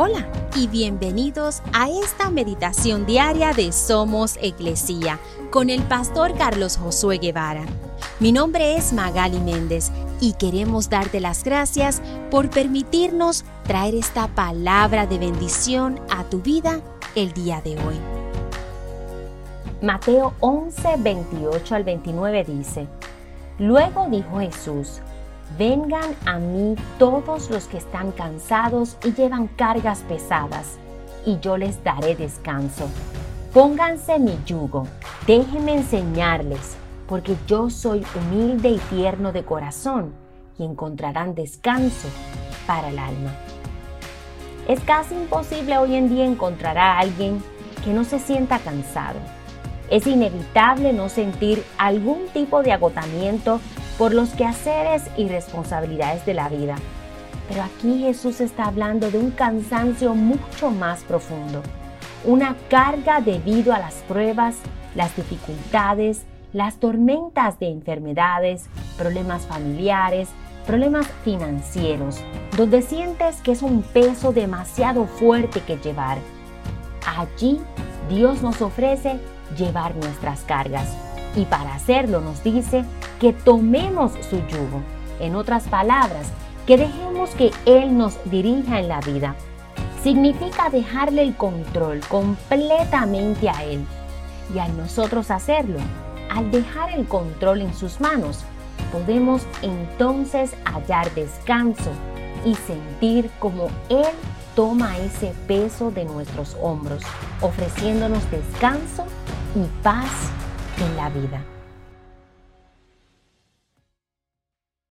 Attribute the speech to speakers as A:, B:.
A: Hola y bienvenidos a esta meditación diaria de Somos Iglesia con el pastor Carlos Josué Guevara. Mi nombre es Magali Méndez y queremos darte las gracias por permitirnos traer esta palabra de bendición a tu vida el día de hoy.
B: Mateo 11, 28 al 29 dice, Luego dijo Jesús, Vengan a mí todos los que están cansados y llevan cargas pesadas, y yo les daré descanso. Pónganse mi yugo, déjenme enseñarles, porque yo soy humilde y tierno de corazón, y encontrarán descanso para el alma. Es casi imposible hoy en día encontrar a alguien que no se sienta cansado. Es inevitable no sentir algún tipo de agotamiento por los quehaceres y responsabilidades de la vida. Pero aquí Jesús está hablando de un cansancio mucho más profundo, una carga debido a las pruebas, las dificultades, las tormentas de enfermedades, problemas familiares, problemas financieros, donde sientes que es un peso demasiado fuerte que llevar. Allí Dios nos ofrece llevar nuestras cargas y para hacerlo nos dice que tomemos su yugo. En otras palabras, que dejemos que Él nos dirija en la vida. Significa dejarle el control completamente a Él. Y al nosotros hacerlo, al dejar el control en sus manos, podemos entonces hallar descanso y sentir como Él toma ese peso de nuestros hombros, ofreciéndonos descanso y paz en la vida.